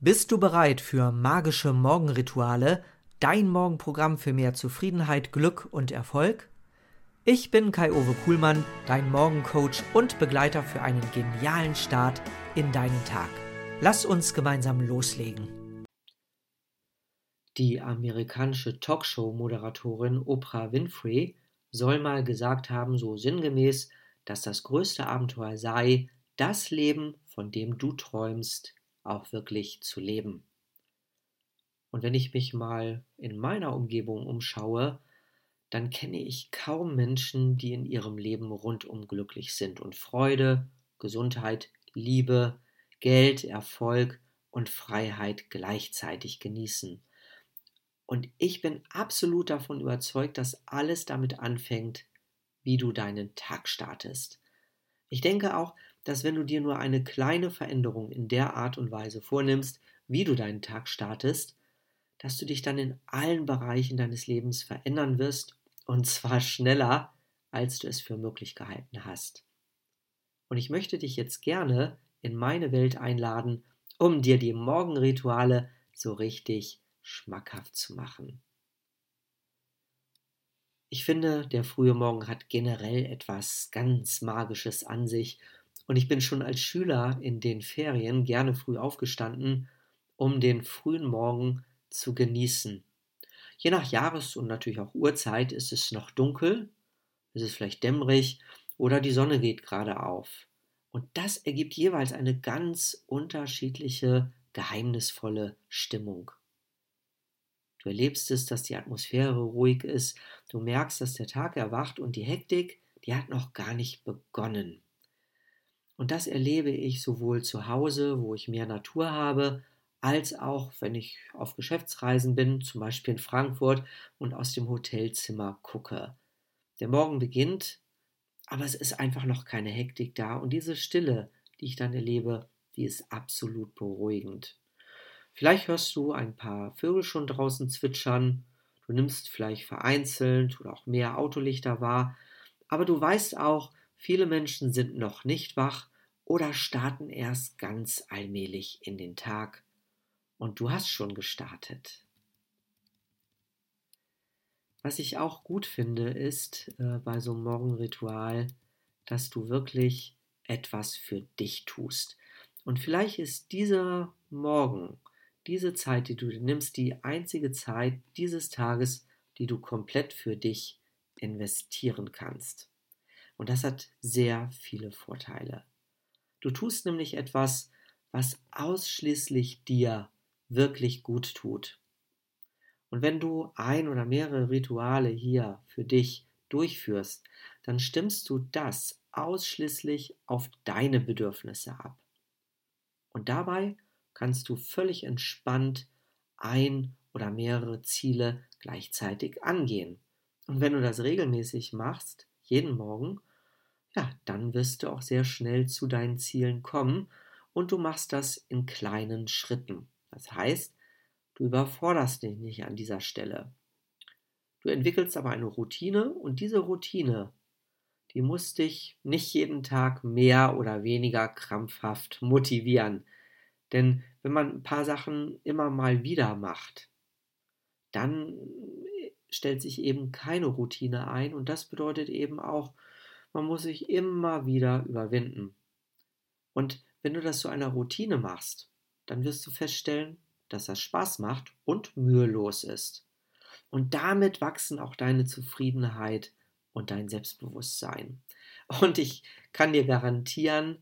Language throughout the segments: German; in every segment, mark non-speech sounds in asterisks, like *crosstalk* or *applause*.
Bist du bereit für magische Morgenrituale, dein Morgenprogramm für mehr Zufriedenheit, Glück und Erfolg? Ich bin Kai-Uwe Kuhlmann, dein Morgencoach und Begleiter für einen genialen Start in deinen Tag. Lass uns gemeinsam loslegen. Die amerikanische Talkshow-Moderatorin Oprah Winfrey soll mal gesagt haben, so sinngemäß, dass das größte Abenteuer sei, das Leben, von dem du träumst, auch wirklich zu leben. Und wenn ich mich mal in meiner Umgebung umschaue, dann kenne ich kaum Menschen, die in ihrem Leben rundum glücklich sind und Freude, Gesundheit, Liebe, Geld, Erfolg und Freiheit gleichzeitig genießen. Und ich bin absolut davon überzeugt, dass alles damit anfängt, wie du deinen Tag startest. Ich denke auch, dass wenn du dir nur eine kleine Veränderung in der Art und Weise vornimmst, wie du deinen Tag startest, dass du dich dann in allen Bereichen deines Lebens verändern wirst und zwar schneller, als du es für möglich gehalten hast. Und ich möchte dich jetzt gerne in meine Welt einladen, um dir die Morgenrituale so richtig schmackhaft zu machen. Ich finde, der frühe Morgen hat generell etwas ganz Magisches an sich und ich bin schon als Schüler in den Ferien gerne früh aufgestanden, um den frühen Morgen zu genießen. Je nach Jahres- und natürlich auch Uhrzeit ist es noch dunkel, ist es vielleicht dämmerig oder die Sonne geht gerade auf. Und das ergibt jeweils eine ganz unterschiedliche, geheimnisvolle Stimmung. Du erlebst es, dass die Atmosphäre ruhig ist, du merkst, dass der Tag erwacht und die Hektik, die hat noch gar nicht begonnen. Und das erlebe ich sowohl zu Hause, wo ich mehr Natur habe, als auch, wenn ich auf Geschäftsreisen bin, zum Beispiel in Frankfurt und aus dem Hotelzimmer gucke. Der Morgen beginnt, aber es ist einfach noch keine Hektik da und diese Stille, die ich dann erlebe, die ist absolut beruhigend. Vielleicht hörst du ein paar Vögel schon draußen zwitschern, du nimmst vielleicht vereinzelt oder auch mehr Autolichter wahr, aber du weißt auch, Viele Menschen sind noch nicht wach oder starten erst ganz allmählich in den Tag. Und du hast schon gestartet. Was ich auch gut finde, ist äh, bei so einem Morgenritual, dass du wirklich etwas für dich tust. Und vielleicht ist dieser Morgen, diese Zeit, die du nimmst, die einzige Zeit dieses Tages, die du komplett für dich investieren kannst. Und das hat sehr viele Vorteile. Du tust nämlich etwas, was ausschließlich dir wirklich gut tut. Und wenn du ein oder mehrere Rituale hier für dich durchführst, dann stimmst du das ausschließlich auf deine Bedürfnisse ab. Und dabei kannst du völlig entspannt ein oder mehrere Ziele gleichzeitig angehen. Und wenn du das regelmäßig machst, jeden Morgen, ja, dann wirst du auch sehr schnell zu deinen Zielen kommen und du machst das in kleinen Schritten. Das heißt, du überforderst dich nicht an dieser Stelle. Du entwickelst aber eine Routine und diese Routine, die muss dich nicht jeden Tag mehr oder weniger krampfhaft motivieren. Denn wenn man ein paar Sachen immer mal wieder macht, dann stellt sich eben keine Routine ein und das bedeutet eben auch, man muss sich immer wieder überwinden. Und wenn du das zu einer Routine machst, dann wirst du feststellen, dass das Spaß macht und mühelos ist. Und damit wachsen auch deine Zufriedenheit und dein Selbstbewusstsein. Und ich kann dir garantieren,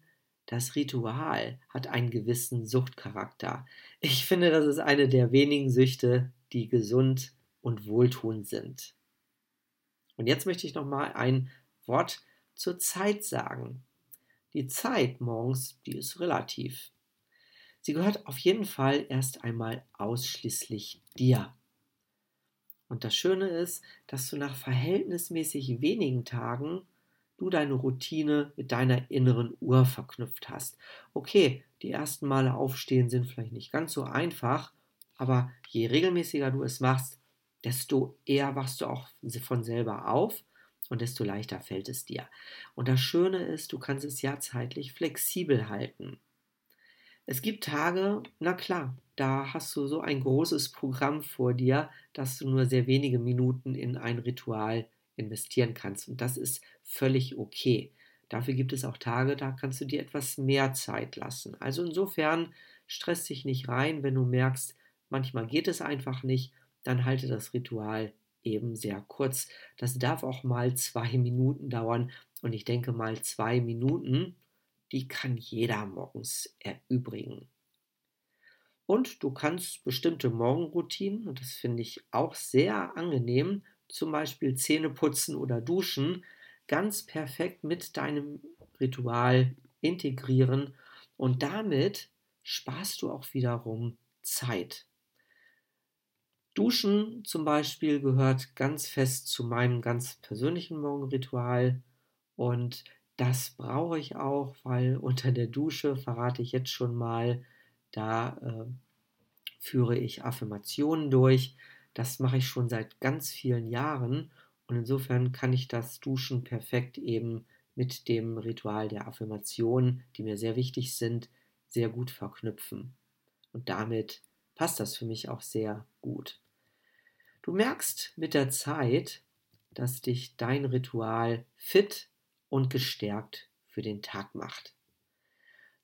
das Ritual hat einen gewissen Suchtcharakter. Ich finde, das ist eine der wenigen Süchte, die gesund und wohltuend sind. Und jetzt möchte ich noch mal ein Wort zur Zeit sagen. Die Zeit morgens, die ist relativ. Sie gehört auf jeden Fall erst einmal ausschließlich dir. Und das Schöne ist, dass du nach verhältnismäßig wenigen Tagen du deine Routine mit deiner inneren Uhr verknüpft hast. Okay, die ersten Male aufstehen sind vielleicht nicht ganz so einfach, aber je regelmäßiger du es machst, desto eher wachst du auch von selber auf und desto leichter fällt es dir. Und das Schöne ist, du kannst es ja zeitlich flexibel halten. Es gibt Tage, na klar, da hast du so ein großes Programm vor dir, dass du nur sehr wenige Minuten in ein Ritual investieren kannst. Und das ist völlig okay. Dafür gibt es auch Tage, da kannst du dir etwas mehr Zeit lassen. Also insofern stress dich nicht rein, wenn du merkst, manchmal geht es einfach nicht, dann halte das Ritual eben sehr kurz. Das darf auch mal zwei *laughs* Minuten dauern. Und ich denke mal, zwei Minuten, die kann jeder morgens erübrigen. Und du kannst bestimmte Morgenroutinen, und das finde ich auch sehr angenehm, zum Beispiel Zähne putzen oder duschen, ganz perfekt mit deinem Ritual integrieren und damit sparst du auch wiederum Zeit. Duschen zum Beispiel gehört ganz fest zu meinem ganz persönlichen Morgenritual und das brauche ich auch, weil *laughs* unter der Dusche verrate ich jetzt schon mal, da äh, führe ich Affirmationen durch. Das mache ich schon seit ganz vielen Jahren und insofern kann ich das Duschen perfekt eben mit dem Ritual der Affirmation, die mir sehr wichtig sind, sehr gut verknüpfen. Und damit passt das für mich auch sehr gut. Du merkst mit der Zeit, dass dich dein Ritual fit und gestärkt für den Tag macht.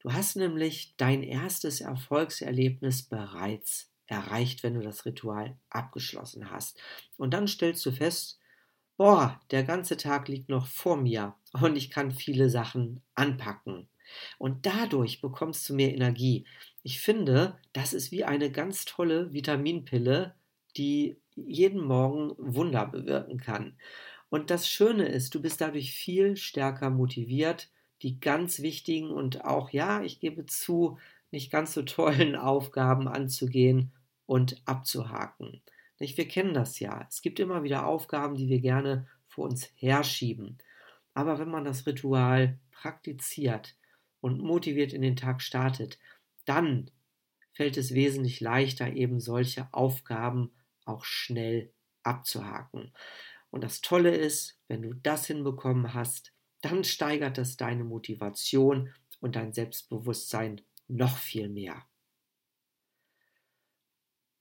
Du hast nämlich dein erstes Erfolgserlebnis bereits erreicht, wenn du das Ritual abgeschlossen hast. Und dann stellst du fest, boah, der ganze Tag liegt noch vor mir und ich kann viele Sachen anpacken. Und dadurch bekommst du mehr Energie. Ich finde, das ist wie eine ganz tolle Vitaminpille, die jeden Morgen Wunder bewirken kann. Und das Schöne ist, du bist dadurch viel stärker motiviert, die ganz wichtigen und auch, ja, ich gebe zu, nicht ganz so tollen *laughs* Aufgaben anzugehen und abzuhaken. Nicht? Wir kennen das ja. Es gibt immer wieder Aufgaben, die wir gerne vor uns herschieben. Aber wenn man das Ritual praktiziert und motiviert in den Tag startet, dann fällt es wesentlich leichter, eben solche Aufgaben auch schnell abzuhaken. Und das Tolle ist, wenn du das hinbekommen hast, dann steigert das deine Motivation und dein Selbstbewusstsein noch viel mehr.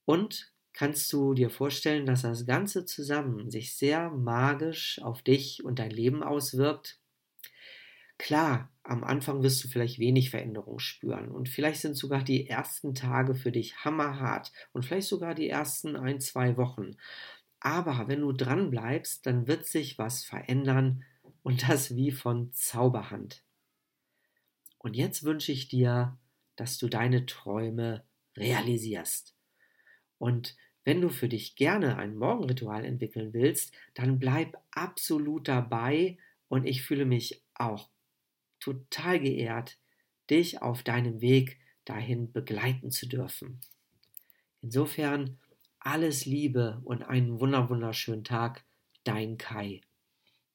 Und kannst du dir vorstellen, dass das Ganze zusammen sich sehr magisch auf dich und dein Leben auswirkt? Klar, am Anfang wirst du vielleicht wenig Veränderung spüren und vielleicht sind sogar die ersten Tage für dich hammerhart und vielleicht sogar die ersten ein, zwei Wochen. Aber wenn du dran bleibst, dann wird sich was verändern und das wie von Zauberhand. Und jetzt wünsche ich dir, dass du deine Träume realisierst. Und wenn du für dich gerne ein Morgenritual entwickeln willst, dann bleib absolut dabei und ich fühle mich auch total geehrt, dich auf deinem Weg dahin begleiten zu dürfen. Insofern alles Liebe und einen wunderschönen Tag, dein Kai.